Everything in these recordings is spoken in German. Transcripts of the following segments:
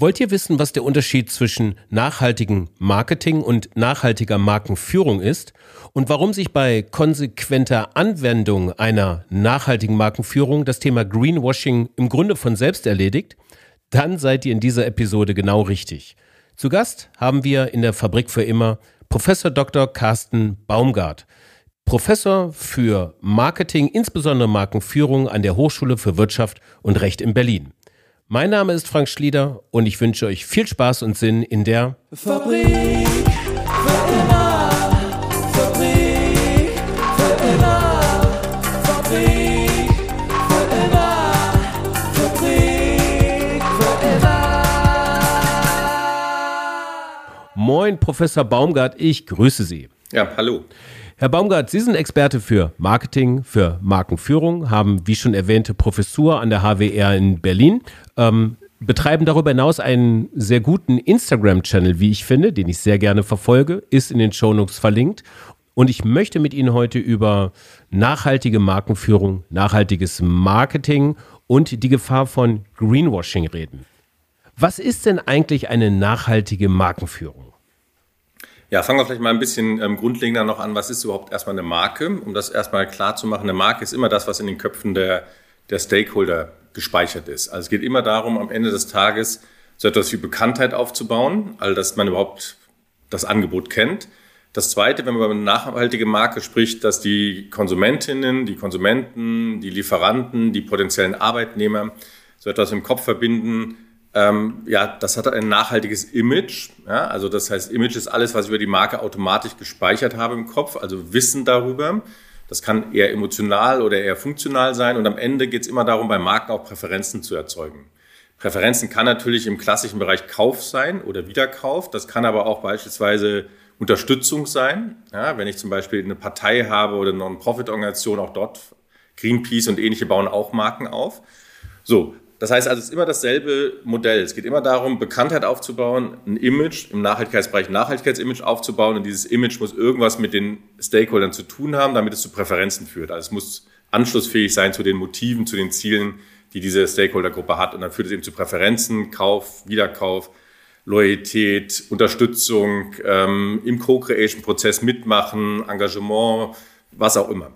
Wollt ihr wissen, was der Unterschied zwischen nachhaltigem Marketing und nachhaltiger Markenführung ist und warum sich bei konsequenter Anwendung einer nachhaltigen Markenführung das Thema Greenwashing im Grunde von selbst erledigt? Dann seid ihr in dieser Episode genau richtig. Zu Gast haben wir in der Fabrik für immer Professor Dr. Carsten Baumgart, Professor für Marketing, insbesondere Markenführung an der Hochschule für Wirtschaft und Recht in Berlin. Mein Name ist Frank Schlieder und ich wünsche euch viel Spaß und Sinn in der Fabrik für immer. Fabrik für immer. Fabrik für immer. Fabrik für immer. Moin, Professor Baumgart, ich grüße Sie. Ja, hallo. Herr Baumgart, Sie sind Experte für Marketing, für Markenführung, haben, wie schon erwähnte, Professur an der HWR in Berlin, ähm, betreiben darüber hinaus einen sehr guten Instagram-Channel, wie ich finde, den ich sehr gerne verfolge, ist in den Shownotes verlinkt. Und ich möchte mit Ihnen heute über nachhaltige Markenführung, nachhaltiges Marketing und die Gefahr von Greenwashing reden. Was ist denn eigentlich eine nachhaltige Markenführung? Ja, fangen wir vielleicht mal ein bisschen ähm, grundlegender noch an. Was ist überhaupt erstmal eine Marke? Um das erstmal klar zu machen, eine Marke ist immer das, was in den Köpfen der, der Stakeholder gespeichert ist. Also es geht immer darum, am Ende des Tages so etwas wie Bekanntheit aufzubauen, also dass man überhaupt das Angebot kennt. Das Zweite, wenn man über eine nachhaltige Marke spricht, dass die Konsumentinnen, die Konsumenten, die Lieferanten, die potenziellen Arbeitnehmer so etwas im Kopf verbinden, ähm, ja, das hat ein nachhaltiges Image. Ja? Also das heißt, Image ist alles, was ich über die Marke automatisch gespeichert habe im Kopf, also Wissen darüber. Das kann eher emotional oder eher funktional sein. Und am Ende geht es immer darum, bei Marken auch Präferenzen zu erzeugen. Präferenzen kann natürlich im klassischen Bereich Kauf sein oder Wiederkauf. Das kann aber auch beispielsweise Unterstützung sein. Ja, wenn ich zum Beispiel eine Partei habe oder eine Non-Profit-Organisation, auch dort Greenpeace und ähnliche bauen auch Marken auf. So, das heißt also, es ist immer dasselbe Modell. Es geht immer darum, Bekanntheit aufzubauen, ein Image im Nachhaltigkeitsbereich, ein Nachhaltigkeitsimage aufzubauen. Und dieses Image muss irgendwas mit den Stakeholdern zu tun haben, damit es zu Präferenzen führt. Also es muss anschlussfähig sein zu den Motiven, zu den Zielen, die diese Stakeholdergruppe hat. Und dann führt es eben zu Präferenzen, Kauf, Wiederkauf, Loyalität, Unterstützung, ähm, im Co-Creation-Prozess mitmachen, Engagement, was auch immer.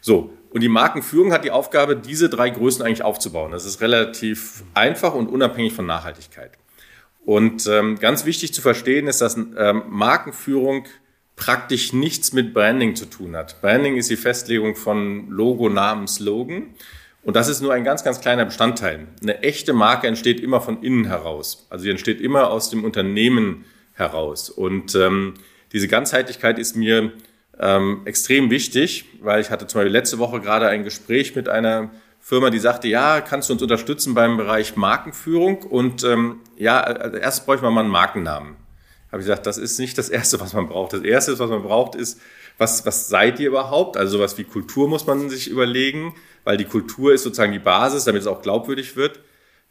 So, und die Markenführung hat die Aufgabe, diese drei Größen eigentlich aufzubauen. Das ist relativ einfach und unabhängig von Nachhaltigkeit. Und ähm, ganz wichtig zu verstehen ist, dass ähm, Markenführung praktisch nichts mit Branding zu tun hat. Branding ist die Festlegung von Logo, Namen, Slogan. Und das ist nur ein ganz, ganz kleiner Bestandteil. Eine echte Marke entsteht immer von innen heraus. Also sie entsteht immer aus dem Unternehmen heraus. Und ähm, diese Ganzheitlichkeit ist mir ähm, extrem wichtig, weil ich hatte zum Beispiel letzte Woche gerade ein Gespräch mit einer Firma, die sagte, ja, kannst du uns unterstützen beim Bereich Markenführung? Und ähm, ja, als erstes bräuchte man mal einen Markennamen. Habe ich gesagt, das ist nicht das Erste, was man braucht. Das Erste, was man braucht, ist, was, was seid ihr überhaupt? Also sowas wie Kultur muss man sich überlegen, weil die Kultur ist sozusagen die Basis, damit es auch glaubwürdig wird.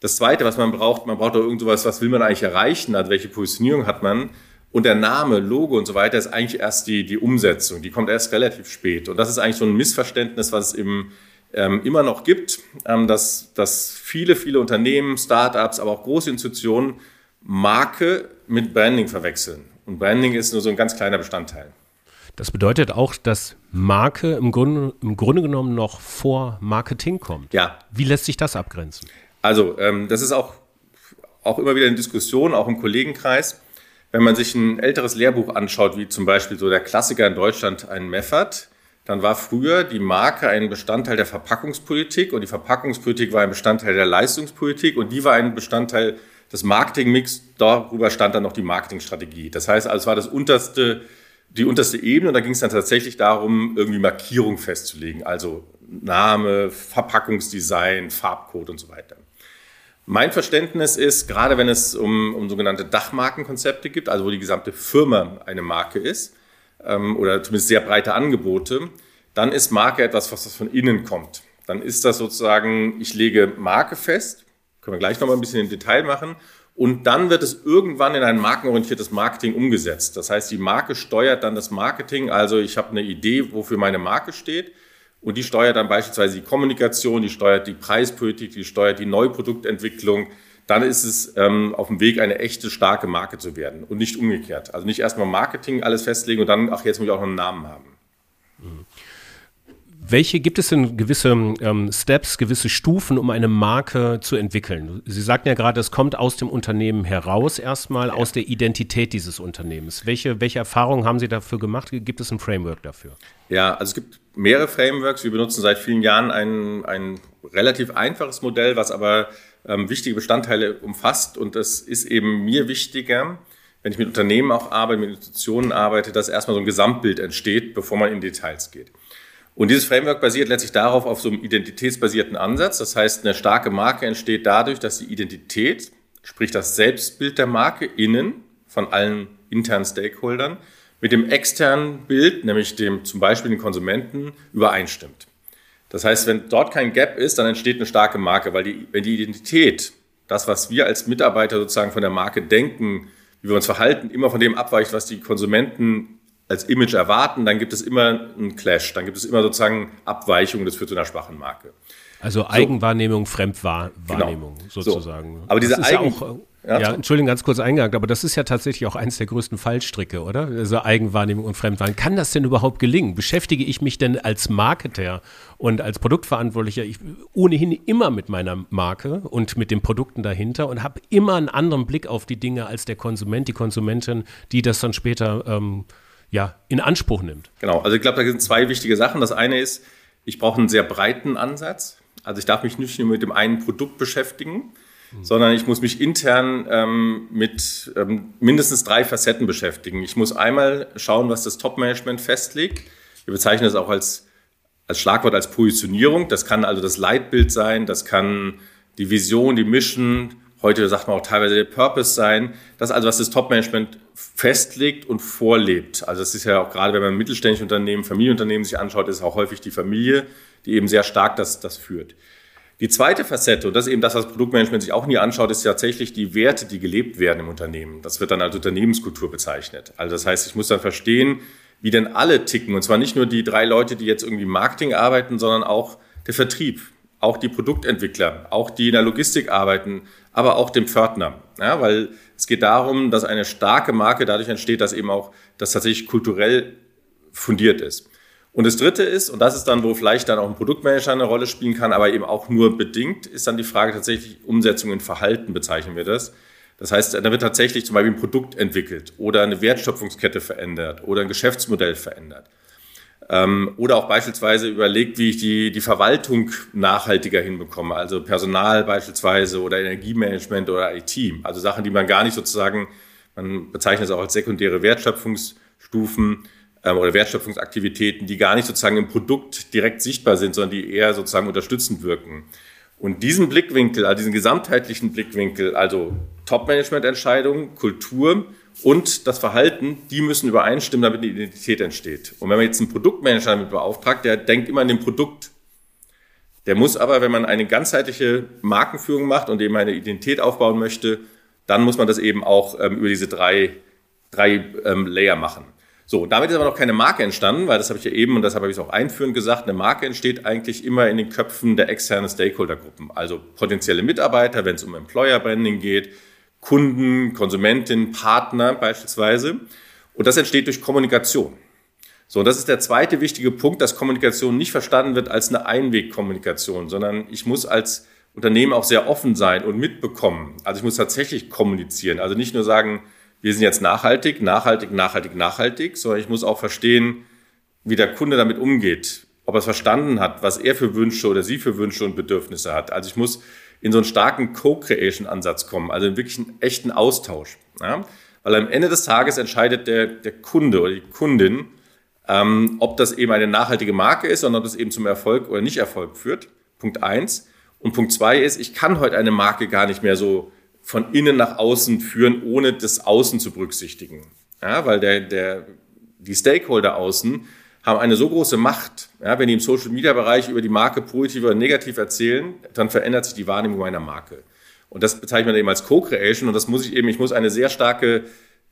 Das Zweite, was man braucht, man braucht doch irgend sowas, was will man eigentlich erreichen? Also welche Positionierung hat man? Und der Name, Logo und so weiter ist eigentlich erst die, die Umsetzung. Die kommt erst relativ spät. Und das ist eigentlich so ein Missverständnis, was es im, ähm, immer noch gibt, ähm, dass, dass viele, viele Unternehmen, Startups, aber auch große Institutionen Marke mit Branding verwechseln. Und Branding ist nur so ein ganz kleiner Bestandteil. Das bedeutet auch, dass Marke im Grunde, im Grunde genommen noch vor Marketing kommt. Ja. Wie lässt sich das abgrenzen? Also, ähm, das ist auch, auch immer wieder eine Diskussion, auch im Kollegenkreis. Wenn man sich ein älteres Lehrbuch anschaut, wie zum Beispiel so der Klassiker in Deutschland, ein Meffert, dann war früher die Marke ein Bestandteil der Verpackungspolitik und die Verpackungspolitik war ein Bestandteil der Leistungspolitik und die war ein Bestandteil des Marketingmix. Darüber stand dann noch die Marketingstrategie. Das heißt, also es war das unterste, die unterste Ebene und da ging es dann tatsächlich darum, irgendwie Markierung festzulegen, also Name, Verpackungsdesign, Farbcode und so weiter. Mein Verständnis ist, gerade wenn es um, um sogenannte Dachmarkenkonzepte gibt, also wo die gesamte Firma eine Marke ist, ähm, oder zumindest sehr breite Angebote, dann ist Marke etwas, was von innen kommt. Dann ist das sozusagen, ich lege Marke fest, können wir gleich nochmal ein bisschen im Detail machen, und dann wird es irgendwann in ein markenorientiertes Marketing umgesetzt. Das heißt, die Marke steuert dann das Marketing, also ich habe eine Idee, wofür meine Marke steht und die steuert dann beispielsweise die Kommunikation, die steuert die Preispolitik, die steuert die Neuproduktentwicklung, dann ist es ähm, auf dem Weg, eine echte, starke Marke zu werden und nicht umgekehrt. Also nicht erstmal Marketing alles festlegen und dann, ach, jetzt muss ich auch noch einen Namen haben. Welche gibt es denn gewisse ähm, Steps, gewisse Stufen, um eine Marke zu entwickeln? Sie sagten ja gerade, es kommt aus dem Unternehmen heraus, erstmal ja. aus der Identität dieses Unternehmens. Welche, welche Erfahrungen haben Sie dafür gemacht? Gibt es ein Framework dafür? Ja, also es gibt mehrere Frameworks. Wir benutzen seit vielen Jahren ein, ein relativ einfaches Modell, was aber ähm, wichtige Bestandteile umfasst. Und das ist eben mir wichtiger, wenn ich mit Unternehmen auch arbeite, mit Institutionen arbeite, dass erstmal so ein Gesamtbild entsteht, bevor man in Details geht. Und dieses Framework basiert letztlich darauf, auf so einem identitätsbasierten Ansatz. Das heißt, eine starke Marke entsteht dadurch, dass die Identität, sprich das Selbstbild der Marke innen von allen internen Stakeholdern, mit dem externen Bild, nämlich dem zum Beispiel den Konsumenten, übereinstimmt. Das heißt, wenn dort kein Gap ist, dann entsteht eine starke Marke, weil die, wenn die Identität, das, was wir als Mitarbeiter sozusagen von der Marke denken, wie wir uns verhalten, immer von dem abweicht, was die Konsumenten als Image erwarten, dann gibt es immer einen Clash, dann gibt es immer sozusagen Abweichungen, das führt zu einer schwachen Marke. Also Eigenwahrnehmung, so. Fremdwahrnehmung genau. sozusagen. So. Aber diese Eigen... Ja, auch, ja, ja Entschuldigung, ganz kurz eingegangen, aber das ist ja tatsächlich auch eines der größten Fallstricke, oder? Also Eigenwahrnehmung und Fremdwahrnehmung. Kann das denn überhaupt gelingen? Beschäftige ich mich denn als Marketer und als Produktverantwortlicher ich, ohnehin immer mit meiner Marke und mit den Produkten dahinter und habe immer einen anderen Blick auf die Dinge als der Konsument, die Konsumentin, die das dann später ähm, ja, in Anspruch nimmt. Genau, also ich glaube, da sind zwei wichtige Sachen. Das eine ist, ich brauche einen sehr breiten Ansatz. Also ich darf mich nicht nur mit dem einen Produkt beschäftigen, mhm. sondern ich muss mich intern ähm, mit ähm, mindestens drei Facetten beschäftigen. Ich muss einmal schauen, was das Top-Management festlegt. Wir bezeichnen das auch als, als Schlagwort als Positionierung. Das kann also das Leitbild sein, das kann die Vision, die Mission, heute sagt man auch teilweise der Purpose sein. Das also, was das Top-Management festlegt und vorlebt. Also das ist ja auch gerade, wenn man mittelständische Unternehmen, Familienunternehmen sich anschaut, ist auch häufig die Familie, die eben sehr stark das, das führt. Die zweite Facette, und das ist eben das, was Produktmanagement sich auch nie anschaut, ist tatsächlich die Werte, die gelebt werden im Unternehmen. Das wird dann als Unternehmenskultur bezeichnet. Also das heißt, ich muss dann verstehen, wie denn alle ticken. Und zwar nicht nur die drei Leute, die jetzt irgendwie Marketing arbeiten, sondern auch der Vertrieb, auch die Produktentwickler, auch die in der Logistik arbeiten, aber auch dem Pförtner. Ja, weil es geht darum, dass eine starke Marke dadurch entsteht, dass eben auch das tatsächlich kulturell fundiert ist. Und das Dritte ist, und das ist dann, wo vielleicht dann auch ein Produktmanager eine Rolle spielen kann, aber eben auch nur bedingt, ist dann die Frage tatsächlich Umsetzung in Verhalten, bezeichnen wir das. Das heißt, da wird tatsächlich zum Beispiel ein Produkt entwickelt oder eine Wertschöpfungskette verändert oder ein Geschäftsmodell verändert. Ähm, oder auch beispielsweise überlegt, wie ich die, die Verwaltung nachhaltiger hinbekomme, also Personal beispielsweise oder Energiemanagement oder IT. Also Sachen, die man gar nicht sozusagen, man bezeichnet es auch als sekundäre Wertschöpfungsstufen ähm, oder Wertschöpfungsaktivitäten, die gar nicht sozusagen im Produkt direkt sichtbar sind, sondern die eher sozusagen unterstützend wirken. Und diesen Blickwinkel, also diesen gesamtheitlichen Blickwinkel, also Top-Management-Entscheidungen, Kultur und das Verhalten, die müssen übereinstimmen, damit eine Identität entsteht. Und wenn man jetzt einen Produktmanager damit beauftragt, der denkt immer an den Produkt. Der muss aber, wenn man eine ganzheitliche Markenführung macht und eben eine Identität aufbauen möchte, dann muss man das eben auch ähm, über diese drei, drei ähm, Layer machen. So, damit ist aber noch keine Marke entstanden, weil das habe ich ja eben und deshalb habe ich es auch einführend gesagt, eine Marke entsteht eigentlich immer in den Köpfen der externen Stakeholdergruppen, also potenzielle Mitarbeiter, wenn es um Employer Branding geht, Kunden, Konsumentinnen, Partner beispielsweise. Und das entsteht durch Kommunikation. So, das ist der zweite wichtige Punkt, dass Kommunikation nicht verstanden wird als eine Einwegkommunikation, sondern ich muss als Unternehmen auch sehr offen sein und mitbekommen. Also ich muss tatsächlich kommunizieren. Also nicht nur sagen, wir sind jetzt nachhaltig, nachhaltig, nachhaltig, nachhaltig, sondern ich muss auch verstehen, wie der Kunde damit umgeht, ob er es verstanden hat, was er für Wünsche oder sie für Wünsche und Bedürfnisse hat. Also ich muss in so einen starken Co-Creation-Ansatz kommen, also in wirklich einen echten Austausch. Ja? Weil am Ende des Tages entscheidet der, der Kunde oder die Kundin, ähm, ob das eben eine nachhaltige Marke ist, sondern ob das eben zum Erfolg oder nicht Erfolg führt. Punkt eins. Und Punkt zwei ist, ich kann heute eine Marke gar nicht mehr so von innen nach außen führen, ohne das Außen zu berücksichtigen. Ja, weil der, der, die Stakeholder außen haben eine so große Macht. Ja, wenn die im Social Media Bereich über die Marke positiv oder negativ erzählen, dann verändert sich die Wahrnehmung meiner Marke. Und das bezeichnet man eben als Co-Creation. Und das muss ich eben, ich muss eine sehr starke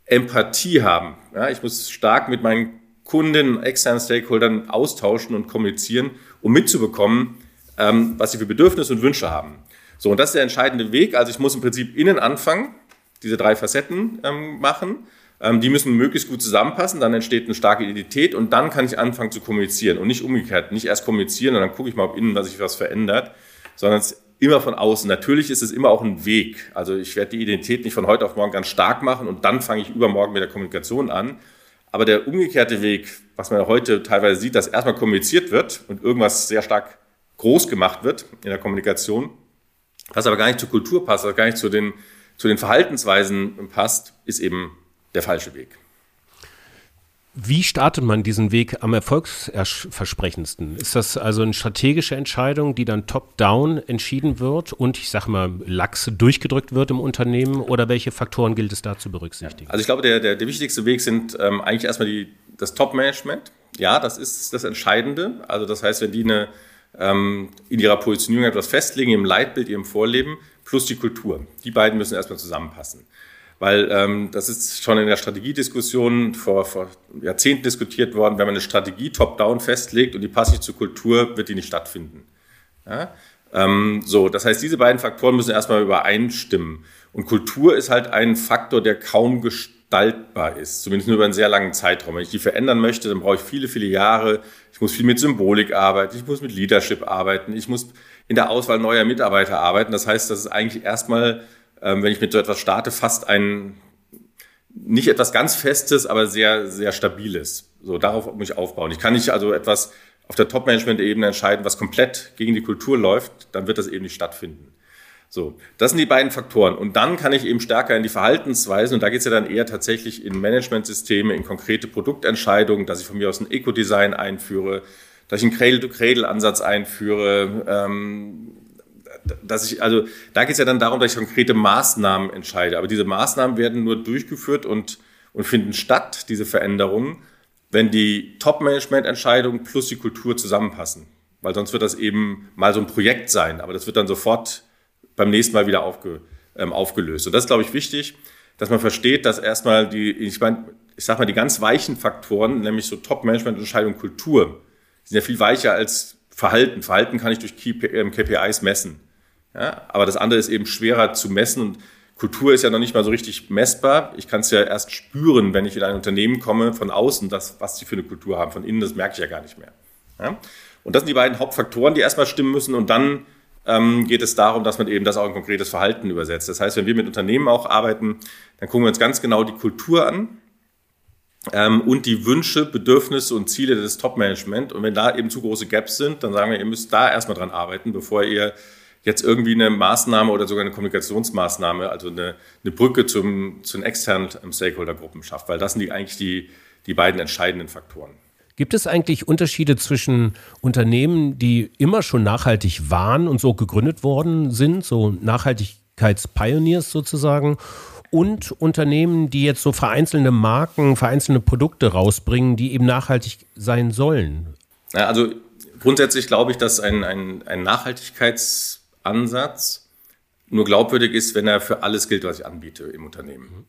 Empathie haben. Ja, ich muss stark mit meinen Kunden, externen Stakeholdern austauschen und kommunizieren, um mitzubekommen, ähm, was sie für Bedürfnisse und Wünsche haben. So, und das ist der entscheidende Weg. Also ich muss im Prinzip innen anfangen, diese drei Facetten ähm, machen. Ähm, die müssen möglichst gut zusammenpassen, dann entsteht eine starke Identität und dann kann ich anfangen zu kommunizieren und nicht umgekehrt, nicht erst kommunizieren und dann gucke ich mal, ob innen sich was verändert, sondern es immer von außen. Natürlich ist es immer auch ein Weg. Also ich werde die Identität nicht von heute auf morgen ganz stark machen und dann fange ich übermorgen mit der Kommunikation an. Aber der umgekehrte Weg, was man heute teilweise sieht, dass erstmal kommuniziert wird und irgendwas sehr stark groß gemacht wird in der Kommunikation, was aber gar nicht zur Kultur passt, was gar nicht zu den, zu den Verhaltensweisen passt, ist eben der falsche Weg. Wie startet man diesen Weg am erfolgsversprechendsten? Ist das also eine strategische Entscheidung, die dann top-down entschieden wird und ich sage mal lax durchgedrückt wird im Unternehmen oder welche Faktoren gilt es da zu berücksichtigen? Also ich glaube, der, der, der wichtigste Weg sind ähm, eigentlich erstmal die, das Top-Management. Ja, das ist das Entscheidende. Also das heißt, wenn die eine, ähm, in ihrer Positionierung etwas festlegen, im Leitbild, ihrem Vorleben, plus die Kultur. Die beiden müssen erstmal zusammenpassen weil ähm, das ist schon in der Strategiediskussion vor, vor Jahrzehnten diskutiert worden. Wenn man eine Strategie top-down festlegt und die passt nicht zur Kultur, wird die nicht stattfinden. Ja? Ähm, so, das heißt, diese beiden Faktoren müssen erstmal übereinstimmen. Und Kultur ist halt ein Faktor, der kaum gestaltbar ist, zumindest nur über einen sehr langen Zeitraum. Wenn ich die verändern möchte, dann brauche ich viele, viele Jahre. Ich muss viel mit Symbolik arbeiten, ich muss mit Leadership arbeiten, ich muss in der Auswahl neuer Mitarbeiter arbeiten. Das heißt, das ist eigentlich erstmal wenn ich mit so etwas starte, fast ein, nicht etwas ganz Festes, aber sehr, sehr Stabiles. So, darauf muss ich aufbauen. Ich kann nicht also etwas auf der Top-Management-Ebene entscheiden, was komplett gegen die Kultur läuft, dann wird das eben nicht stattfinden. So, das sind die beiden Faktoren. Und dann kann ich eben stärker in die Verhaltensweisen, und da geht es ja dann eher tatsächlich in Managementsysteme, in konkrete Produktentscheidungen, dass ich von mir aus ein Eco-Design einführe, dass ich einen Cradle-to-Cradle-Ansatz einführe, ähm, dass ich, also da geht es ja dann darum, dass ich konkrete Maßnahmen entscheide. Aber diese Maßnahmen werden nur durchgeführt und, und finden statt, diese Veränderungen, wenn die Top-Management-Entscheidungen plus die Kultur zusammenpassen. Weil sonst wird das eben mal so ein Projekt sein, aber das wird dann sofort beim nächsten Mal wieder aufge, ähm, aufgelöst. Und das ist, glaube ich, wichtig, dass man versteht, dass erstmal die, ich meine, ich sag mal, die ganz weichen Faktoren, nämlich so Top-Management-Entscheidung, Kultur, sind ja viel weicher als Verhalten. Verhalten kann ich durch KPIs ähm, messen. Ja, aber das andere ist eben schwerer zu messen und Kultur ist ja noch nicht mal so richtig messbar. Ich kann es ja erst spüren, wenn ich in ein Unternehmen komme, von außen, das, was sie für eine Kultur haben. Von innen, das merke ich ja gar nicht mehr. Ja? Und das sind die beiden Hauptfaktoren, die erstmal stimmen müssen. Und dann ähm, geht es darum, dass man eben das auch in konkretes Verhalten übersetzt. Das heißt, wenn wir mit Unternehmen auch arbeiten, dann gucken wir uns ganz genau die Kultur an ähm, und die Wünsche, Bedürfnisse und Ziele des Top-Management. Und wenn da eben zu große Gaps sind, dann sagen wir, ihr müsst da erstmal dran arbeiten, bevor ihr jetzt irgendwie eine Maßnahme oder sogar eine Kommunikationsmaßnahme, also eine, eine Brücke zum, zu den externen Stakeholdergruppen schafft, weil das sind die, eigentlich die, die beiden entscheidenden Faktoren. Gibt es eigentlich Unterschiede zwischen Unternehmen, die immer schon nachhaltig waren und so gegründet worden sind, so Nachhaltigkeitspioneers sozusagen, und Unternehmen, die jetzt so vereinzelte Marken, vereinzelte Produkte rausbringen, die eben nachhaltig sein sollen? Ja, also grundsätzlich glaube ich, dass ein, ein, ein Nachhaltigkeits Ansatz nur glaubwürdig ist, wenn er für alles gilt, was ich anbiete im Unternehmen.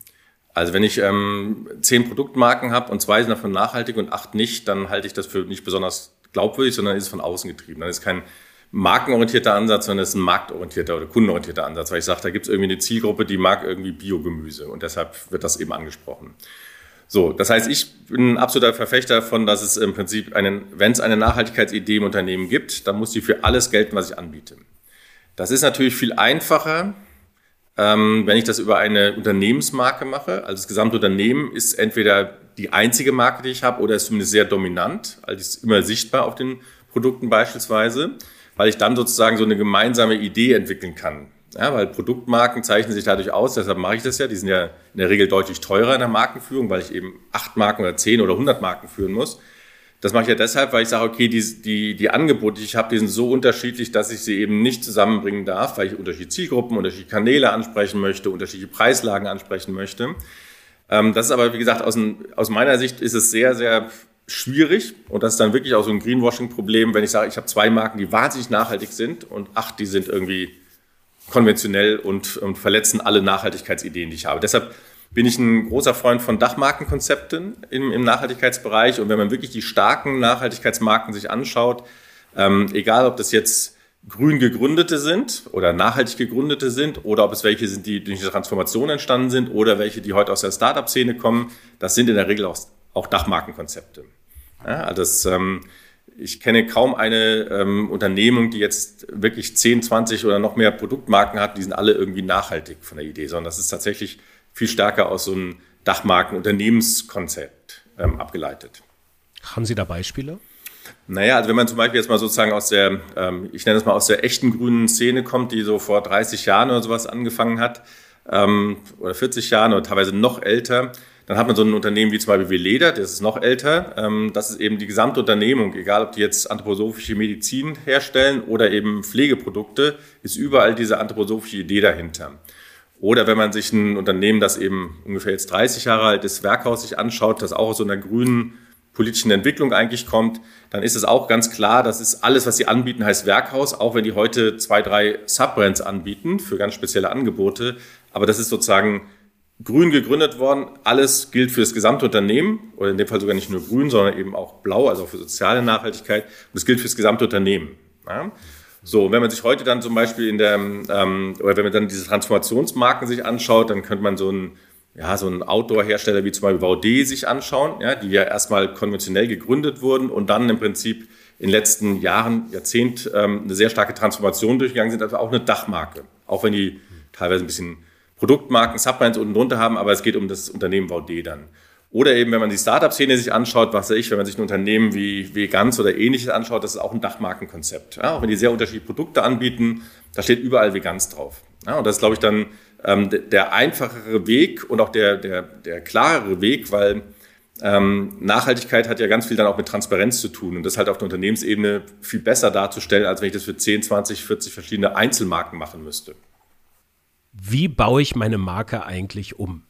Also wenn ich ähm, zehn Produktmarken habe und zwei sind davon nachhaltig und acht nicht, dann halte ich das für nicht besonders glaubwürdig, sondern ist von außen getrieben. Dann ist kein markenorientierter Ansatz, sondern es ist ein marktorientierter oder kundenorientierter Ansatz, weil ich sage, da gibt es irgendwie eine Zielgruppe, die mag irgendwie Biogemüse und deshalb wird das eben angesprochen. So, das heißt, ich bin ein absoluter Verfechter davon, dass es im Prinzip einen, wenn es eine Nachhaltigkeitsidee im Unternehmen gibt, dann muss die für alles gelten, was ich anbiete. Das ist natürlich viel einfacher, ähm, wenn ich das über eine Unternehmensmarke mache. Also das gesamte Unternehmen ist entweder die einzige Marke, die ich habe, oder ist zumindest sehr dominant, also ist immer sichtbar auf den Produkten beispielsweise, weil ich dann sozusagen so eine gemeinsame Idee entwickeln kann. Ja, weil Produktmarken zeichnen sich dadurch aus, deshalb mache ich das ja. Die sind ja in der Regel deutlich teurer in der Markenführung, weil ich eben acht Marken oder zehn oder hundert Marken führen muss. Das mache ich ja deshalb, weil ich sage, okay, die, die, die Angebote, die ich habe, die sind so unterschiedlich, dass ich sie eben nicht zusammenbringen darf, weil ich unterschiedliche Zielgruppen, unterschiedliche Kanäle ansprechen möchte, unterschiedliche Preislagen ansprechen möchte. Ähm, das ist aber, wie gesagt, aus, aus meiner Sicht ist es sehr, sehr schwierig und das ist dann wirklich auch so ein Greenwashing-Problem, wenn ich sage, ich habe zwei Marken, die wahnsinnig nachhaltig sind und acht, die sind irgendwie konventionell und, und verletzen alle Nachhaltigkeitsideen, die ich habe. Deshalb bin ich ein großer Freund von Dachmarkenkonzepten im, im Nachhaltigkeitsbereich. Und wenn man wirklich die starken Nachhaltigkeitsmarken sich anschaut, ähm, egal ob das jetzt grün gegründete sind oder nachhaltig gegründete sind oder ob es welche sind, die durch eine Transformation entstanden sind oder welche, die heute aus der Startup-Szene kommen. Das sind in der Regel auch, auch Dachmarkenkonzepte. Ja, also das, ähm, ich kenne kaum eine ähm, Unternehmung, die jetzt wirklich 10, 20 oder noch mehr Produktmarken hat, die sind alle irgendwie nachhaltig von der Idee, sondern das ist tatsächlich viel stärker aus so einem Dachmarken-Unternehmenskonzept ähm, abgeleitet. Haben Sie da Beispiele? Naja, also wenn man zum Beispiel jetzt mal sozusagen aus der, ähm, ich nenne es mal aus der echten grünen Szene kommt, die so vor 30 Jahren oder sowas angefangen hat, ähm, oder 40 Jahren oder teilweise noch älter, dann hat man so ein Unternehmen wie zum Beispiel Veleda, das ist noch älter. Ähm, das ist eben die gesamte Unternehmung, egal ob die jetzt anthroposophische Medizin herstellen oder eben Pflegeprodukte, ist überall diese anthroposophische Idee dahinter. Oder wenn man sich ein Unternehmen, das eben ungefähr jetzt 30 Jahre alt ist, Werkhaus sich anschaut, das auch aus so einer grünen politischen Entwicklung eigentlich kommt, dann ist es auch ganz klar, das ist alles, was sie anbieten, heißt Werkhaus, auch wenn die heute zwei, drei Subbrands anbieten für ganz spezielle Angebote. Aber das ist sozusagen grün gegründet worden. Alles gilt für das gesamte Unternehmen oder in dem Fall sogar nicht nur grün, sondern eben auch blau, also auch für soziale Nachhaltigkeit. Und das gilt für das gesamte Unternehmen. Ja? So, wenn man sich heute dann zum Beispiel in der, ähm, oder wenn man dann diese Transformationsmarken sich anschaut, dann könnte man so ein, ja, so ein Outdoor-Hersteller wie zum Beispiel VD sich anschauen, ja, die ja erstmal konventionell gegründet wurden und dann im Prinzip in den letzten Jahren, Jahrzehnt ähm, eine sehr starke Transformation durchgegangen sind, also auch eine Dachmarke. Auch wenn die teilweise ein bisschen Produktmarken, Subbrands unten drunter haben, aber es geht um das Unternehmen VD dann. Oder eben, wenn man die Startup-Szene sich anschaut, was weiß ich, wenn man sich ein Unternehmen wie, wie Ganz oder ähnliches anschaut, das ist auch ein Dachmarkenkonzept. Ja, auch wenn die sehr unterschiedliche Produkte anbieten, da steht überall Veganz drauf. Ja, und das ist, glaube ich, dann ähm, der einfachere Weg und auch der, der, der klarere Weg, weil ähm, Nachhaltigkeit hat ja ganz viel dann auch mit Transparenz zu tun und das halt auf der Unternehmensebene viel besser darzustellen, als wenn ich das für 10, 20, 40 verschiedene Einzelmarken machen müsste wie baue ich meine Marke eigentlich um?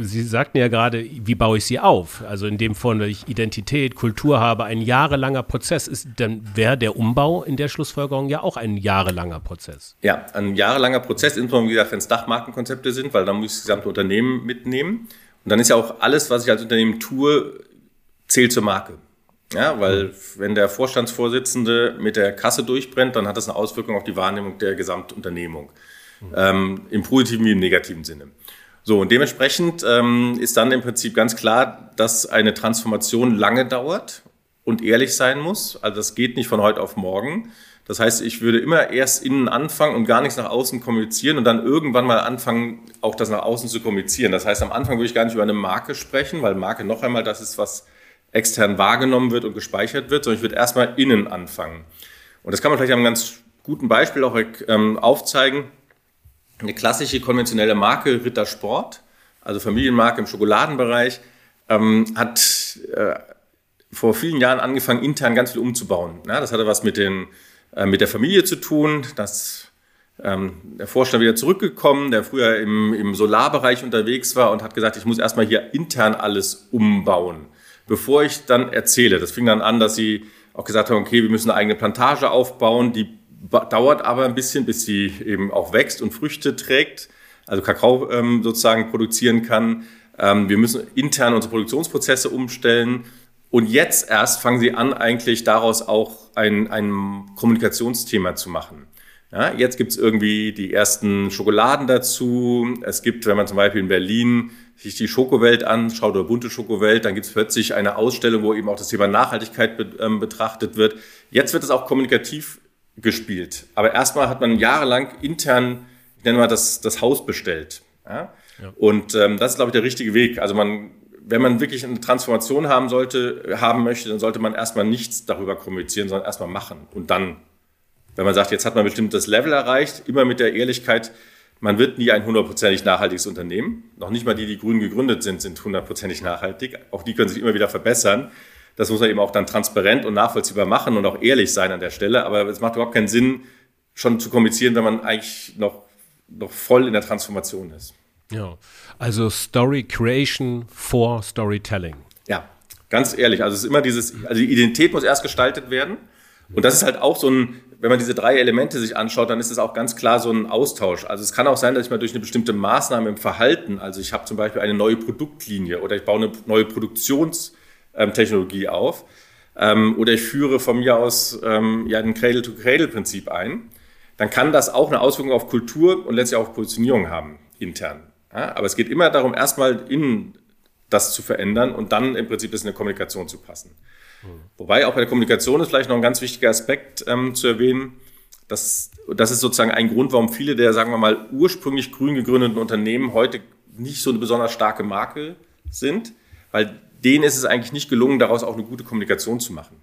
Sie sagten ja gerade, wie baue ich sie auf? Also in dem Fall, ich Identität, Kultur habe, ein jahrelanger Prozess ist, dann wäre der Umbau in der Schlussfolgerung ja auch ein jahrelanger Prozess. Ja, ein jahrelanger Prozess, insbesondere wie gesagt, wenn es Dachmarkenkonzepte sind, weil dann muss ich das gesamte Unternehmen mitnehmen. Und dann ist ja auch alles, was ich als Unternehmen tue, zählt zur Marke. Ja, weil wenn der Vorstandsvorsitzende mit der Kasse durchbrennt, dann hat das eine Auswirkung auf die Wahrnehmung der Gesamtunternehmung ähm, im positiven wie im negativen Sinne. So, und dementsprechend ähm, ist dann im Prinzip ganz klar, dass eine Transformation lange dauert und ehrlich sein muss. Also das geht nicht von heute auf morgen. Das heißt, ich würde immer erst innen anfangen und gar nichts nach außen kommunizieren und dann irgendwann mal anfangen, auch das nach außen zu kommunizieren. Das heißt, am Anfang würde ich gar nicht über eine Marke sprechen, weil Marke noch einmal das ist, was extern wahrgenommen wird und gespeichert wird, sondern ich würde erstmal innen anfangen. Und das kann man vielleicht einem ganz guten Beispiel auch ähm, aufzeigen eine klassische konventionelle Marke Ritter Sport, also Familienmarke im Schokoladenbereich, ähm, hat äh, vor vielen Jahren angefangen, intern ganz viel umzubauen. Ja, das hatte was mit, den, äh, mit der Familie zu tun. dass ähm, der Vorstand wieder zurückgekommen, der früher im, im Solarbereich unterwegs war und hat gesagt, ich muss erstmal hier intern alles umbauen, bevor ich dann erzähle. Das fing dann an, dass sie auch gesagt haben, okay, wir müssen eine eigene Plantage aufbauen, die dauert aber ein bisschen, bis sie eben auch wächst und Früchte trägt, also Kakao ähm, sozusagen produzieren kann. Ähm, wir müssen intern unsere Produktionsprozesse umstellen. Und jetzt erst fangen sie an, eigentlich daraus auch ein, ein Kommunikationsthema zu machen. Ja, jetzt gibt's irgendwie die ersten Schokoladen dazu. Es gibt, wenn man zum Beispiel in Berlin sich die Schokowelt anschaut oder bunte Schokowelt, dann gibt's plötzlich eine Ausstellung, wo eben auch das Thema Nachhaltigkeit be ähm, betrachtet wird. Jetzt wird es auch kommunikativ gespielt. Aber erstmal hat man jahrelang intern, ich nenne mal das, das Haus bestellt. Ja? ja. Und ähm, das ist, glaube ich, der richtige Weg. Also man, wenn man wirklich eine Transformation haben sollte, haben möchte, dann sollte man erstmal nichts darüber kommunizieren, sondern erstmal machen. Und dann, wenn man sagt, jetzt hat man bestimmt das Level erreicht, immer mit der Ehrlichkeit, man wird nie ein hundertprozentig nachhaltiges Unternehmen. Noch nicht mal die, die grün gegründet sind, sind hundertprozentig nachhaltig. Auch die können sich immer wieder verbessern. Das muss man eben auch dann transparent und nachvollziehbar machen und auch ehrlich sein an der Stelle. Aber es macht überhaupt keinen Sinn, schon zu kommunizieren, wenn man eigentlich noch, noch voll in der Transformation ist. Ja, also Story Creation for Storytelling. Ja, ganz ehrlich. Also es ist immer dieses, also die Identität muss erst gestaltet werden. Und das ist halt auch so ein, wenn man diese drei Elemente sich anschaut, dann ist es auch ganz klar so ein Austausch. Also es kann auch sein, dass ich mal durch eine bestimmte Maßnahme im Verhalten, also ich habe zum Beispiel eine neue Produktlinie oder ich baue eine neue Produktions- ähm, Technologie auf, ähm, oder ich führe von mir aus ähm, ja ein Cradle-to-Cradle-Prinzip ein, dann kann das auch eine Auswirkung auf Kultur und letztlich auch auf Positionierung haben, intern. Ja, aber es geht immer darum, erstmal innen das zu verändern und dann im Prinzip das in der Kommunikation zu passen. Mhm. Wobei auch bei der Kommunikation ist vielleicht noch ein ganz wichtiger Aspekt ähm, zu erwähnen. Das, das ist sozusagen ein Grund, warum viele der, sagen wir mal, ursprünglich grün gegründeten Unternehmen heute nicht so eine besonders starke Marke sind, weil denen ist es eigentlich nicht gelungen, daraus auch eine gute Kommunikation zu machen.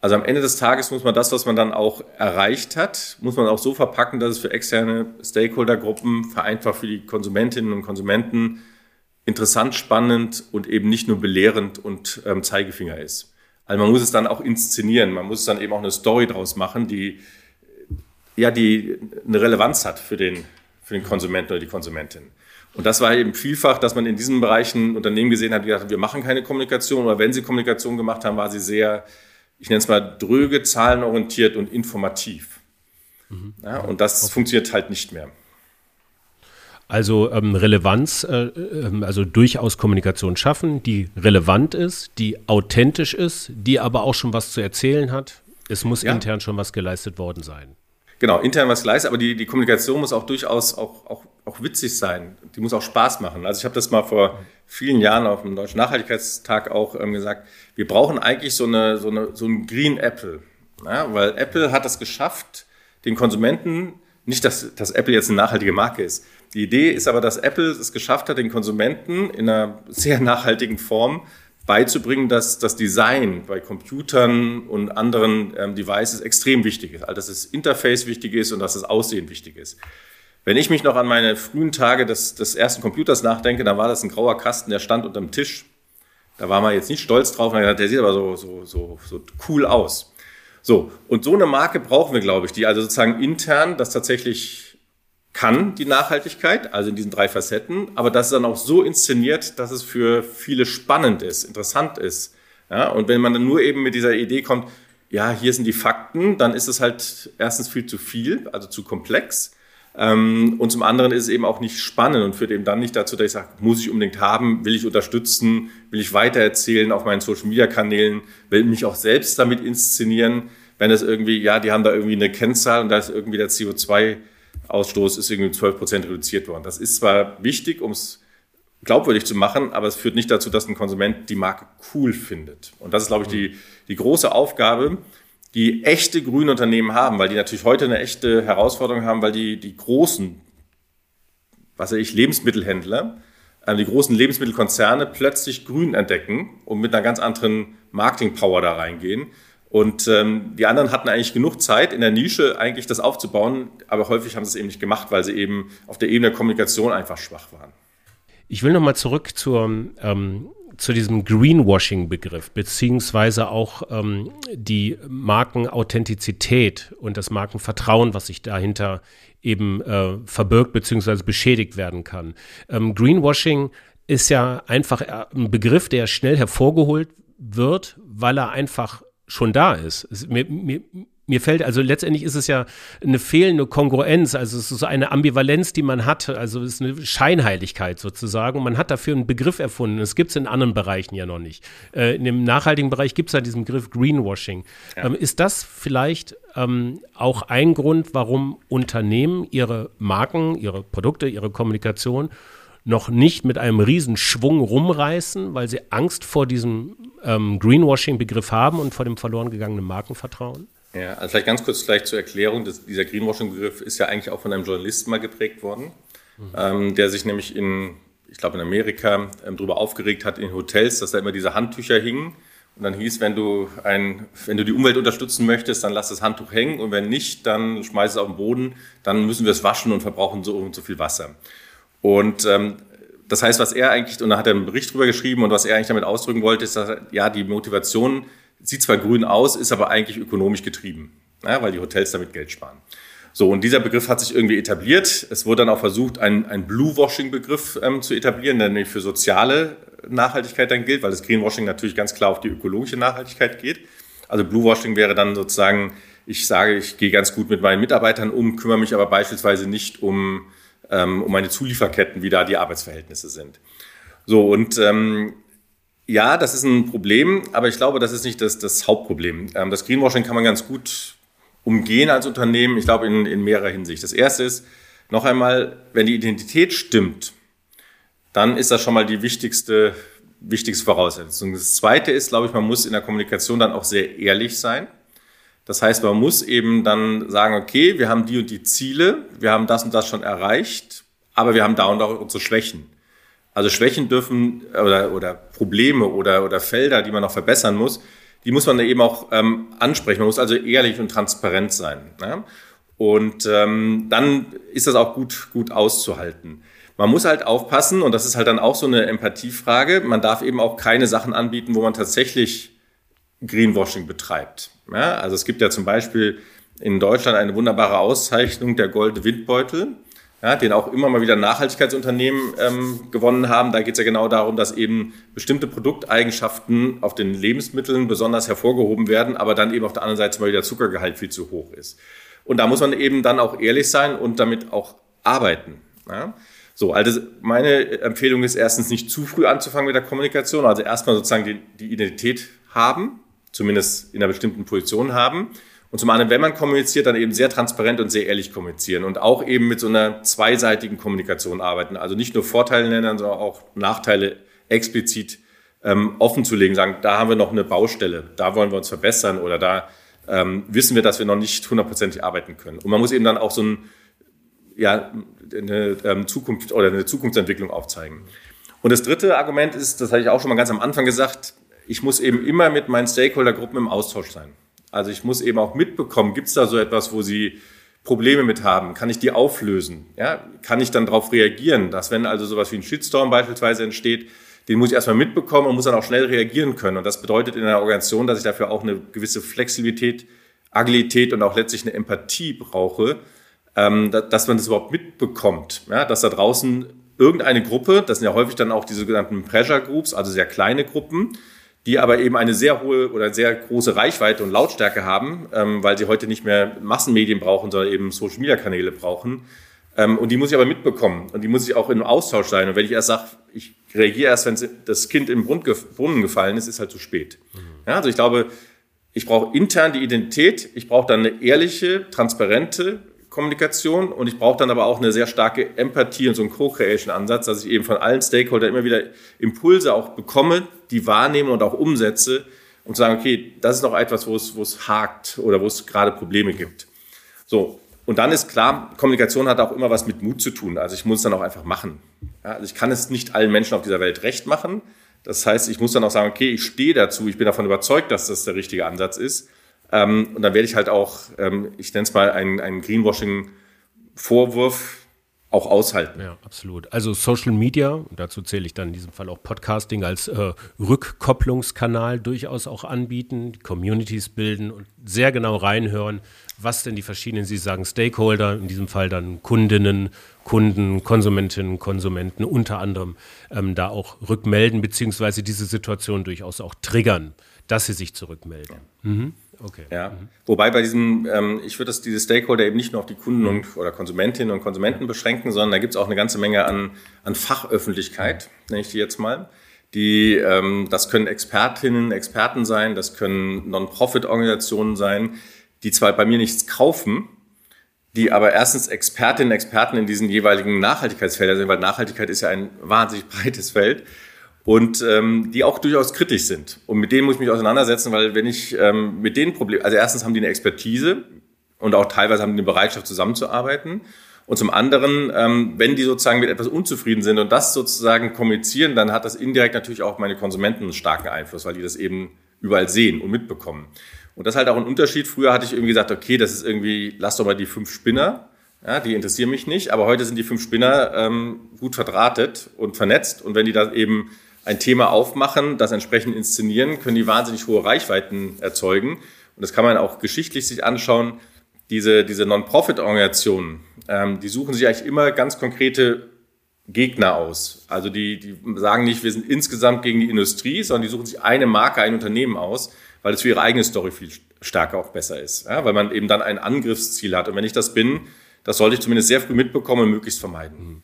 Also am Ende des Tages muss man das, was man dann auch erreicht hat, muss man auch so verpacken, dass es für externe Stakeholdergruppen, vereinfacht für die Konsumentinnen und Konsumenten interessant, spannend und eben nicht nur belehrend und ähm, Zeigefinger ist. Also man muss es dann auch inszenieren, man muss dann eben auch eine Story draus machen, die ja die eine Relevanz hat für den für den Konsumenten oder die Konsumentin. Und das war eben vielfach, dass man in diesen Bereichen Unternehmen gesehen hat, die gesagt haben, wir machen keine Kommunikation, oder wenn sie Kommunikation gemacht haben, war sie sehr, ich nenne es mal dröge, zahlenorientiert und informativ. Mhm. Ja, und das okay. funktioniert halt nicht mehr. Also ähm, Relevanz, äh, ähm, also durchaus Kommunikation schaffen, die relevant ist, die authentisch ist, die aber auch schon was zu erzählen hat. Es muss ja. intern schon was geleistet worden sein. Genau, intern was geleistet, aber die, die Kommunikation muss auch durchaus auch, auch, auch witzig sein. Die muss auch Spaß machen. Also ich habe das mal vor vielen Jahren auf dem Deutschen Nachhaltigkeitstag auch ähm, gesagt. Wir brauchen eigentlich so, eine, so, eine, so ein Green Apple. Ja, weil Apple hat es geschafft, den Konsumenten, nicht dass, dass Apple jetzt eine nachhaltige Marke ist. Die Idee ist aber, dass Apple es geschafft hat, den Konsumenten in einer sehr nachhaltigen Form beizubringen, dass das Design bei Computern und anderen ähm, Devices extrem wichtig ist. Also dass das Interface wichtig ist und dass das Aussehen wichtig ist. Wenn ich mich noch an meine frühen Tage des, des ersten Computers nachdenke, dann war das ein grauer Kasten, der stand unterm Tisch. Da war man jetzt nicht stolz drauf, der sieht aber so, so, so, so cool aus. So, und so eine Marke brauchen wir, glaube ich, die also sozusagen intern das tatsächlich kann, die Nachhaltigkeit, also in diesen drei Facetten, aber das ist dann auch so inszeniert, dass es für viele spannend ist, interessant ist. Ja, und wenn man dann nur eben mit dieser Idee kommt, ja, hier sind die Fakten, dann ist es halt erstens viel zu viel, also zu komplex. Ähm, und zum anderen ist es eben auch nicht spannend und führt eben dann nicht dazu, dass ich sage, muss ich unbedingt haben, will ich unterstützen, will ich weitererzählen auf meinen Social-Media-Kanälen, will mich auch selbst damit inszenieren, wenn es irgendwie, ja, die haben da irgendwie eine Kennzahl und da ist irgendwie der CO2 Ausstoß ist irgendwie um 12 Prozent reduziert worden. Das ist zwar wichtig, um es glaubwürdig zu machen, aber es führt nicht dazu, dass ein Konsument die Marke cool findet. Und das ist, glaube ich, die, die große Aufgabe, die echte grüne Unternehmen haben, weil die natürlich heute eine echte Herausforderung haben, weil die, die großen, was weiß ich, Lebensmittelhändler, äh, die großen Lebensmittelkonzerne plötzlich grün entdecken und mit einer ganz anderen Marketing-Power da reingehen. Und ähm, die anderen hatten eigentlich genug Zeit in der Nische eigentlich das aufzubauen, aber häufig haben sie es eben nicht gemacht, weil sie eben auf der Ebene der Kommunikation einfach schwach waren. Ich will nochmal zurück zur, ähm, zu diesem Greenwashing-Begriff, beziehungsweise auch ähm, die Markenauthentizität und das Markenvertrauen, was sich dahinter eben äh, verbirgt beziehungsweise beschädigt werden kann. Ähm, Greenwashing ist ja einfach äh, ein Begriff, der schnell hervorgeholt wird, weil er einfach schon da ist. Es, mir, mir, mir fällt, also letztendlich ist es ja eine fehlende Kongruenz, also es ist so eine Ambivalenz, die man hat, also es ist eine Scheinheiligkeit sozusagen. Und man hat dafür einen Begriff erfunden. Das gibt es in anderen Bereichen ja noch nicht. Äh, in dem nachhaltigen Bereich gibt es ja diesen Begriff Greenwashing. Ja. Ähm, ist das vielleicht ähm, auch ein Grund, warum Unternehmen ihre Marken, ihre Produkte, ihre Kommunikation noch nicht mit einem Riesenschwung rumreißen, weil sie Angst vor diesem ähm, Greenwashing-Begriff haben und vor dem verloren gegangenen Markenvertrauen? Ja, also vielleicht ganz kurz vielleicht zur Erklärung. Das, dieser Greenwashing-Begriff ist ja eigentlich auch von einem Journalisten mal geprägt worden, mhm. ähm, der sich nämlich in, ich glaube in Amerika, ähm, darüber aufgeregt hat in Hotels, dass da immer diese Handtücher hingen. Und dann hieß, wenn du, ein, wenn du die Umwelt unterstützen möchtest, dann lass das Handtuch hängen und wenn nicht, dann schmeiß es auf den Boden, dann müssen wir es waschen und verbrauchen so und so viel Wasser. Und ähm, das heißt, was er eigentlich, und da hat er einen Bericht drüber geschrieben, und was er eigentlich damit ausdrücken wollte, ist, dass ja, die Motivation sieht zwar grün aus, ist aber eigentlich ökonomisch getrieben, ja, weil die Hotels damit Geld sparen. So, und dieser Begriff hat sich irgendwie etabliert. Es wurde dann auch versucht, einen, einen Blue-Washing-Begriff ähm, zu etablieren, der nämlich für soziale Nachhaltigkeit dann gilt, weil das Greenwashing natürlich ganz klar auf die ökologische Nachhaltigkeit geht. Also Blue-Washing wäre dann sozusagen, ich sage, ich gehe ganz gut mit meinen Mitarbeitern um, kümmere mich aber beispielsweise nicht um ähm, um meine Zulieferketten, wie da die Arbeitsverhältnisse sind. So, und ähm, Ja, das ist ein Problem, aber ich glaube, das ist nicht das, das Hauptproblem. Ähm, das Greenwashing kann man ganz gut umgehen als Unternehmen, ich glaube in, in mehrerer Hinsicht. Das erste ist, noch einmal, wenn die Identität stimmt, dann ist das schon mal die wichtigste, wichtigste Voraussetzung. Das zweite ist, glaube ich, man muss in der Kommunikation dann auch sehr ehrlich sein. Das heißt, man muss eben dann sagen, okay, wir haben die und die Ziele, wir haben das und das schon erreicht, aber wir haben da und da unsere Schwächen. Also Schwächen dürfen oder, oder Probleme oder, oder Felder, die man noch verbessern muss, die muss man eben auch ähm, ansprechen. Man muss also ehrlich und transparent sein. Ne? Und ähm, dann ist das auch gut, gut auszuhalten. Man muss halt aufpassen, und das ist halt dann auch so eine Empathiefrage, man darf eben auch keine Sachen anbieten, wo man tatsächlich Greenwashing betreibt. Ja, also es gibt ja zum Beispiel in Deutschland eine wunderbare Auszeichnung der Goldene Windbeutel ja, den auch immer mal wieder Nachhaltigkeitsunternehmen ähm, gewonnen haben. Da geht es ja genau darum, dass eben bestimmte Produkteigenschaften auf den Lebensmitteln besonders hervorgehoben werden, aber dann eben auf der anderen Seite mal wieder Zuckergehalt viel zu hoch ist. Und da muss man eben dann auch ehrlich sein und damit auch arbeiten. Ja? So, also meine Empfehlung ist erstens nicht zu früh anzufangen mit der Kommunikation, also erstmal sozusagen die, die Identität haben, zumindest in einer bestimmten Position haben und zum anderen, wenn man kommuniziert, dann eben sehr transparent und sehr ehrlich kommunizieren und auch eben mit so einer zweiseitigen Kommunikation arbeiten. Also nicht nur Vorteile nennen, sondern auch Nachteile explizit ähm, offen zu legen, sagen, da haben wir noch eine Baustelle, da wollen wir uns verbessern oder da ähm, wissen wir, dass wir noch nicht hundertprozentig arbeiten können. Und man muss eben dann auch so ein, ja, eine ähm, Zukunft oder eine Zukunftsentwicklung aufzeigen. Und das dritte Argument ist, das hatte ich auch schon mal ganz am Anfang gesagt, ich muss eben immer mit meinen Stakeholdergruppen im Austausch sein. Also ich muss eben auch mitbekommen, gibt es da so etwas, wo Sie Probleme mit haben? Kann ich die auflösen? Ja, kann ich dann darauf reagieren, dass wenn also sowas wie ein Shitstorm beispielsweise entsteht, den muss ich erstmal mitbekommen und muss dann auch schnell reagieren können. Und das bedeutet in einer Organisation, dass ich dafür auch eine gewisse Flexibilität, Agilität und auch letztlich eine Empathie brauche, ähm, dass man das überhaupt mitbekommt. Ja, dass da draußen irgendeine Gruppe, das sind ja häufig dann auch die sogenannten Pressure Groups, also sehr kleine Gruppen, die aber eben eine sehr hohe oder sehr große Reichweite und Lautstärke haben, ähm, weil sie heute nicht mehr Massenmedien brauchen, sondern eben Social-Media-Kanäle brauchen. Ähm, und die muss ich aber mitbekommen und die muss ich auch in einem Austausch sein. Und wenn ich erst sage, ich reagiere erst, wenn das Kind im Brunnen gefallen ist, ist halt zu spät. Mhm. Ja, also ich glaube, ich brauche intern die Identität, ich brauche dann eine ehrliche, transparente Kommunikation und ich brauche dann aber auch eine sehr starke Empathie und so einen Co-Creation-Ansatz, dass ich eben von allen Stakeholdern immer wieder Impulse auch bekomme, die wahrnehme und auch umsetze, um zu sagen, okay, das ist noch etwas, wo es, wo es hakt oder wo es gerade Probleme gibt. So. Und dann ist klar, Kommunikation hat auch immer was mit Mut zu tun. Also ich muss es dann auch einfach machen. Ja, also ich kann es nicht allen Menschen auf dieser Welt recht machen. Das heißt, ich muss dann auch sagen, okay, ich stehe dazu, ich bin davon überzeugt, dass das der richtige Ansatz ist. Ähm, und dann werde ich halt auch, ähm, ich nenne es mal einen, einen Greenwashing-Vorwurf auch aushalten. Ja, absolut. Also Social Media, dazu zähle ich dann in diesem Fall auch Podcasting als äh, Rückkopplungskanal durchaus auch anbieten, Communities bilden und sehr genau reinhören, was denn die verschiedenen, Sie sagen Stakeholder, in diesem Fall dann Kundinnen, Kunden, Konsumentinnen, Konsumenten unter anderem ähm, da auch rückmelden, beziehungsweise diese Situation durchaus auch triggern, dass sie sich zurückmelden. Ja. Mhm. Okay. Ja. Mhm. Wobei bei diesem, ähm, ich würde das diese Stakeholder eben nicht nur auf die Kunden und, oder Konsumentinnen und Konsumenten beschränken, sondern da gibt es auch eine ganze Menge an, an Fachöffentlichkeit, nenne ich die jetzt mal. Die, ähm, das können Expertinnen, Experten sein, das können Non-Profit-Organisationen sein, die zwar bei mir nichts kaufen, die aber erstens Expertinnen, Experten in diesen jeweiligen Nachhaltigkeitsfeldern sind, weil Nachhaltigkeit ist ja ein wahnsinnig breites Feld und ähm, die auch durchaus kritisch sind. Und mit denen muss ich mich auseinandersetzen, weil wenn ich ähm, mit denen Probleme, also erstens haben die eine Expertise und auch teilweise haben die eine Bereitschaft zusammenzuarbeiten. Und zum anderen, ähm, wenn die sozusagen mit etwas unzufrieden sind und das sozusagen kommunizieren, dann hat das indirekt natürlich auch meine Konsumenten einen starken Einfluss, weil die das eben überall sehen und mitbekommen. Und das ist halt auch ein Unterschied. Früher hatte ich irgendwie gesagt, okay, das ist irgendwie, lass doch mal die fünf Spinner. Ja, die interessieren mich nicht, aber heute sind die fünf Spinner ähm, gut verdrahtet und vernetzt. Und wenn die da eben ein Thema aufmachen, das entsprechend inszenieren, können die wahnsinnig hohe Reichweiten erzeugen. Und das kann man auch geschichtlich sich anschauen. Diese, diese Non-Profit-Organisationen, ähm, die suchen sich eigentlich immer ganz konkrete Gegner aus. Also die, die sagen nicht, wir sind insgesamt gegen die Industrie, sondern die suchen sich eine Marke, ein Unternehmen aus, weil es für ihre eigene Story viel stärker auch besser ist. Ja, weil man eben dann ein Angriffsziel hat. Und wenn ich das bin, das sollte ich zumindest sehr früh mitbekommen und möglichst vermeiden.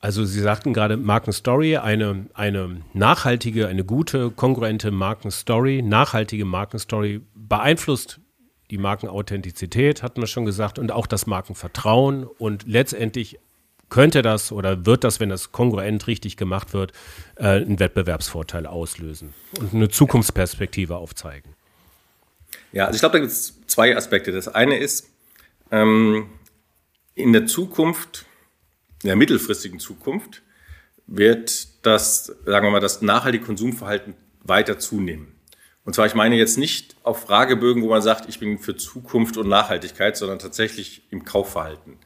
Also Sie sagten gerade Markenstory, eine, eine nachhaltige, eine gute, kongruente Markenstory, nachhaltige Markenstory beeinflusst die Markenauthentizität, hatten wir schon gesagt, und auch das Markenvertrauen. Und letztendlich könnte das oder wird das, wenn das kongruent richtig gemacht wird, äh, einen Wettbewerbsvorteil auslösen und eine Zukunftsperspektive aufzeigen. Ja, also ich glaube, da gibt es zwei Aspekte. Das eine ist, ähm, in der Zukunft, in der mittelfristigen Zukunft, wird das, sagen wir mal, das nachhaltige Konsumverhalten weiter zunehmen. Und zwar, ich meine jetzt nicht auf Fragebögen, wo man sagt, ich bin für Zukunft und Nachhaltigkeit, sondern tatsächlich im Kaufverhalten.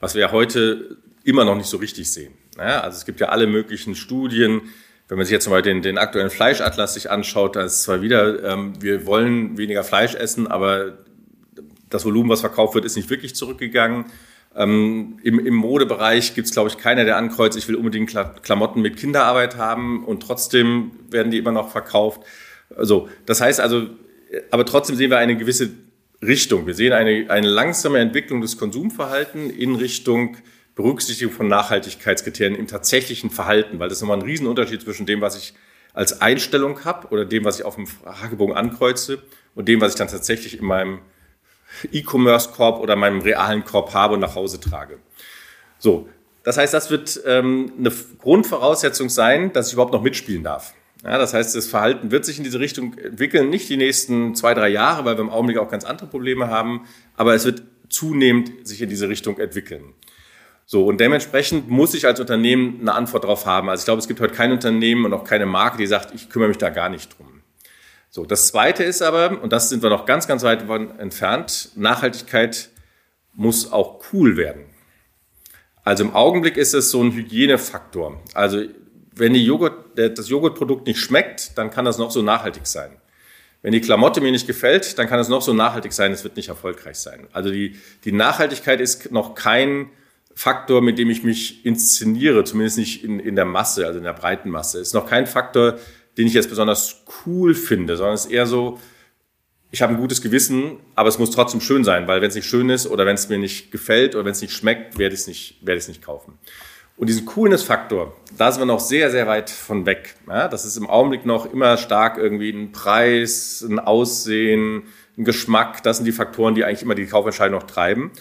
Was wir ja heute immer noch nicht so richtig sehen. Ja, also es gibt ja alle möglichen Studien. Wenn man sich jetzt mal den, den aktuellen Fleischatlas sich anschaut, da ist zwar wieder, ähm, wir wollen weniger Fleisch essen, aber das Volumen, was verkauft wird, ist nicht wirklich zurückgegangen. Ähm, im, Im Modebereich gibt es, glaube ich, keiner, der ankreuzt, ich will unbedingt Klamotten mit Kinderarbeit haben und trotzdem werden die immer noch verkauft. Also, das heißt also, aber trotzdem sehen wir eine gewisse Richtung. Wir sehen eine, eine langsame Entwicklung des Konsumverhaltens in Richtung Berücksichtigung von Nachhaltigkeitskriterien im tatsächlichen Verhalten, weil das ist nochmal ein Riesenunterschied zwischen dem, was ich als Einstellung habe oder dem, was ich auf dem Fragebogen ankreuze und dem, was ich dann tatsächlich in meinem E-Commerce-Korb oder meinem realen Korb habe und nach Hause trage. So, das heißt, das wird ähm, eine Grundvoraussetzung sein, dass ich überhaupt noch mitspielen darf. Ja, das heißt, das Verhalten wird sich in diese Richtung entwickeln, nicht die nächsten zwei, drei Jahre, weil wir im Augenblick auch ganz andere Probleme haben, aber es wird zunehmend sich in diese Richtung entwickeln. So, und dementsprechend muss ich als Unternehmen eine Antwort darauf haben. Also ich glaube, es gibt heute kein Unternehmen und auch keine Marke, die sagt, ich kümmere mich da gar nicht drum. So, das zweite ist aber, und das sind wir noch ganz, ganz weit von entfernt, Nachhaltigkeit muss auch cool werden. Also im Augenblick ist es so ein Hygienefaktor. Also wenn die Joghurt, das Joghurtprodukt nicht schmeckt, dann kann das noch so nachhaltig sein. Wenn die Klamotte mir nicht gefällt, dann kann es noch so nachhaltig sein, es wird nicht erfolgreich sein. Also die, die Nachhaltigkeit ist noch kein Faktor, mit dem ich mich inszeniere, zumindest nicht in, in der Masse, also in der breiten Masse. Ist noch kein Faktor, den ich jetzt besonders cool finde, sondern es ist eher so, ich habe ein gutes Gewissen, aber es muss trotzdem schön sein, weil wenn es nicht schön ist oder wenn es mir nicht gefällt oder wenn es nicht schmeckt, werde ich es nicht, werde ich es nicht kaufen. Und diesen Coolness-Faktor, da sind wir noch sehr, sehr weit von weg. Ja, das ist im Augenblick noch immer stark irgendwie ein Preis, ein Aussehen, ein Geschmack. Das sind die Faktoren, die eigentlich immer die Kaufentscheidung noch treiben.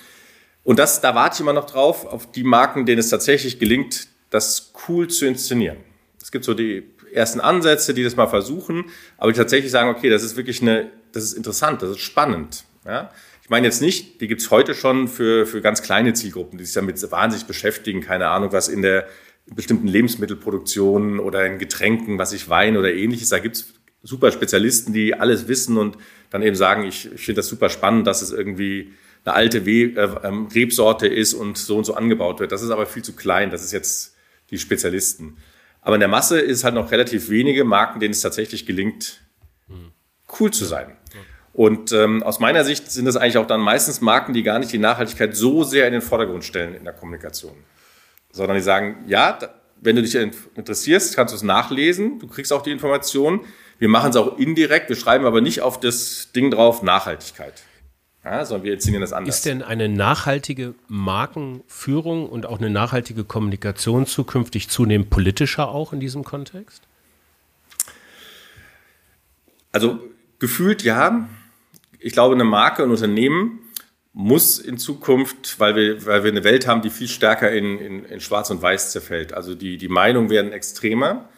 Und das, da warte ich immer noch drauf, auf die Marken, denen es tatsächlich gelingt, das cool zu inszenieren. Es gibt so die ersten Ansätze, die das mal versuchen, aber die tatsächlich sagen, okay, das ist wirklich eine, das ist interessant, das ist spannend. Ja? Ich meine jetzt nicht, die gibt's heute schon für, für ganz kleine Zielgruppen, die sich damit wahnsinnig beschäftigen, keine Ahnung, was in der bestimmten Lebensmittelproduktion oder in Getränken, was ich Wein oder ähnliches, da gibt's super Spezialisten, die alles wissen und dann eben sagen, ich, ich finde das super spannend, dass es irgendwie eine alte We äh, ähm, Rebsorte ist und so und so angebaut wird. Das ist aber viel zu klein. Das ist jetzt die Spezialisten. Aber in der Masse ist es halt noch relativ wenige Marken, denen es tatsächlich gelingt, cool zu sein. Und ähm, aus meiner Sicht sind das eigentlich auch dann meistens Marken, die gar nicht die Nachhaltigkeit so sehr in den Vordergrund stellen in der Kommunikation, sondern die sagen, ja, wenn du dich interessierst, kannst du es nachlesen, du kriegst auch die Informationen. Wir machen es auch indirekt, wir schreiben aber nicht auf das Ding drauf Nachhaltigkeit. Ja, sondern wir erzählen das anders. Ist denn eine nachhaltige Markenführung und auch eine nachhaltige Kommunikation zukünftig zunehmend politischer auch in diesem Kontext? Also gefühlt ja. Ich glaube, eine Marke, ein Unternehmen muss in Zukunft, weil wir, weil wir eine Welt haben, die viel stärker in, in, in Schwarz und Weiß zerfällt. Also die, die Meinungen werden extremer.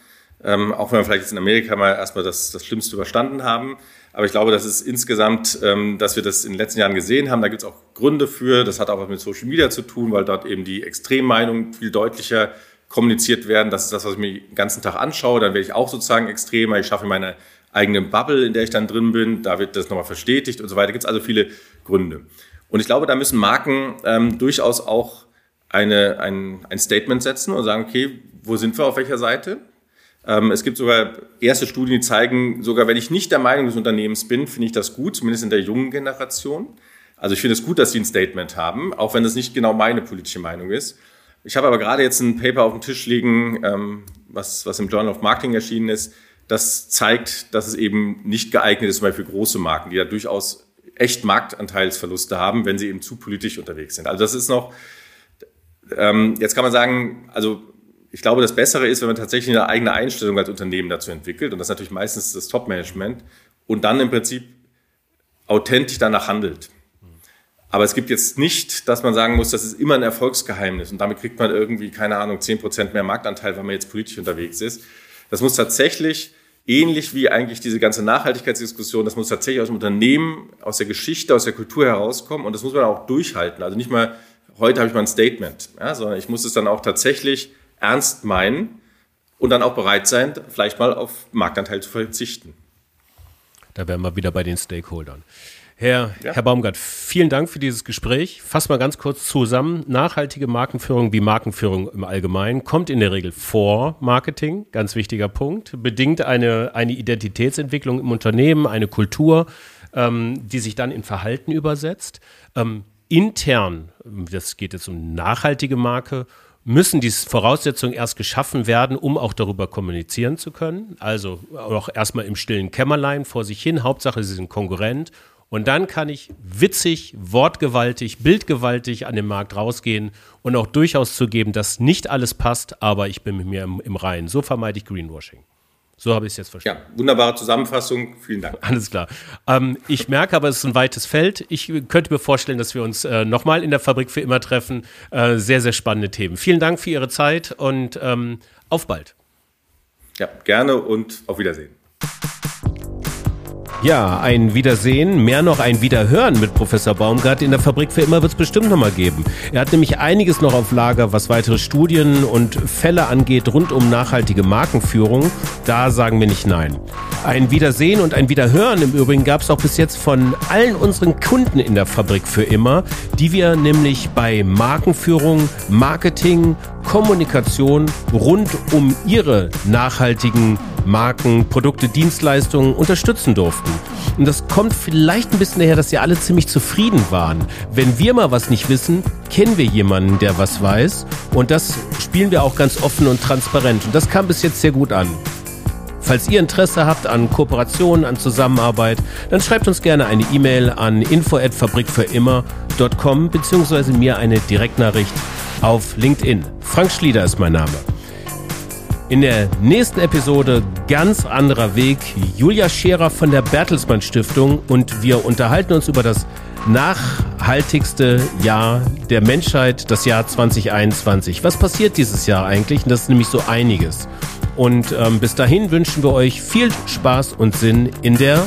Ähm, auch wenn wir vielleicht jetzt in Amerika mal erstmal das, das Schlimmste überstanden haben. Aber ich glaube, das ist insgesamt, ähm, dass wir das in den letzten Jahren gesehen haben. Da gibt es auch Gründe für. Das hat auch was mit Social Media zu tun, weil dort eben die Extremmeinungen viel deutlicher kommuniziert werden. Das ist das, was ich mir den ganzen Tag anschaue. Dann werde ich auch sozusagen extremer. Ich schaffe meine eigene Bubble, in der ich dann drin bin. Da wird das nochmal verstetigt und so weiter. Gibt es also viele Gründe. Und ich glaube, da müssen Marken ähm, durchaus auch eine, ein, ein Statement setzen und sagen, okay, wo sind wir auf welcher Seite? Ähm, es gibt sogar erste Studien, die zeigen, sogar wenn ich nicht der Meinung des Unternehmens bin, finde ich das gut, zumindest in der jungen Generation. Also ich finde es gut, dass sie ein Statement haben, auch wenn das nicht genau meine politische Meinung ist. Ich habe aber gerade jetzt ein Paper auf dem Tisch liegen, ähm, was, was im Journal of Marketing erschienen ist, das zeigt, dass es eben nicht geeignet ist, zum Beispiel für große Marken, die da durchaus echt Marktanteilsverluste haben, wenn sie eben zu politisch unterwegs sind. Also das ist noch, ähm, jetzt kann man sagen, also ich glaube, das Bessere ist, wenn man tatsächlich eine eigene Einstellung als Unternehmen dazu entwickelt. Und das ist natürlich meistens das Top-Management. Und dann im Prinzip authentisch danach handelt. Aber es gibt jetzt nicht, dass man sagen muss, das ist immer ein Erfolgsgeheimnis und damit kriegt man irgendwie, keine Ahnung, 10% mehr Marktanteil, wenn man jetzt politisch unterwegs ist. Das muss tatsächlich, ähnlich wie eigentlich diese ganze Nachhaltigkeitsdiskussion, das muss tatsächlich aus dem Unternehmen, aus der Geschichte, aus der Kultur herauskommen und das muss man auch durchhalten. Also nicht mal, heute habe ich mal ein Statement, ja, sondern ich muss es dann auch tatsächlich ernst meinen und dann auch bereit sein, vielleicht mal auf Marktanteil zu verzichten. Da wären wir wieder bei den Stakeholdern. Herr, ja. Herr Baumgart, vielen Dank für dieses Gespräch. Fass mal ganz kurz zusammen. Nachhaltige Markenführung wie Markenführung im Allgemeinen kommt in der Regel vor Marketing, ganz wichtiger Punkt, bedingt eine, eine Identitätsentwicklung im Unternehmen, eine Kultur, ähm, die sich dann in Verhalten übersetzt. Ähm, intern, das geht jetzt um nachhaltige Marke, müssen diese Voraussetzungen erst geschaffen werden, um auch darüber kommunizieren zu können. Also auch erstmal im stillen Kämmerlein vor sich hin. Hauptsache, sie sind konkurrent und dann kann ich witzig, wortgewaltig, bildgewaltig an den Markt rausgehen und auch durchaus zugeben, dass nicht alles passt, aber ich bin mit mir im, im Reinen. So vermeide ich Greenwashing. So habe ich es jetzt verstanden. Ja, wunderbare Zusammenfassung. Vielen Dank. Alles klar. Ähm, ich merke aber, es ist ein weites Feld. Ich könnte mir vorstellen, dass wir uns äh, nochmal in der Fabrik für immer treffen. Äh, sehr, sehr spannende Themen. Vielen Dank für Ihre Zeit und ähm, auf bald. Ja, gerne und auf Wiedersehen. Ja, ein Wiedersehen, mehr noch ein Wiederhören mit Professor Baumgart in der Fabrik für immer wird es bestimmt nochmal geben. Er hat nämlich einiges noch auf Lager, was weitere Studien und Fälle angeht rund um nachhaltige Markenführung. Da sagen wir nicht nein. Ein Wiedersehen und ein Wiederhören im Übrigen gab es auch bis jetzt von allen unseren Kunden in der Fabrik für immer, die wir nämlich bei Markenführung, Marketing, Kommunikation rund um ihre nachhaltigen Marken, Produkte, Dienstleistungen unterstützen durften. Und das kommt vielleicht ein bisschen daher, dass sie alle ziemlich zufrieden waren. Wenn wir mal was nicht wissen, kennen wir jemanden, der was weiß. Und das spielen wir auch ganz offen und transparent. Und das kam bis jetzt sehr gut an. Falls ihr Interesse habt an Kooperationen, an Zusammenarbeit, dann schreibt uns gerne eine E-Mail an info@fabrikfürimmer.com beziehungsweise mir eine Direktnachricht auf LinkedIn. Frank Schlieder ist mein Name. In der nächsten Episode ganz anderer Weg. Julia Scherer von der Bertelsmann Stiftung und wir unterhalten uns über das nachhaltigste Jahr der Menschheit, das Jahr 2021. Was passiert dieses Jahr eigentlich? Und das ist nämlich so einiges. Und ähm, bis dahin wünschen wir euch viel Spaß und Sinn in der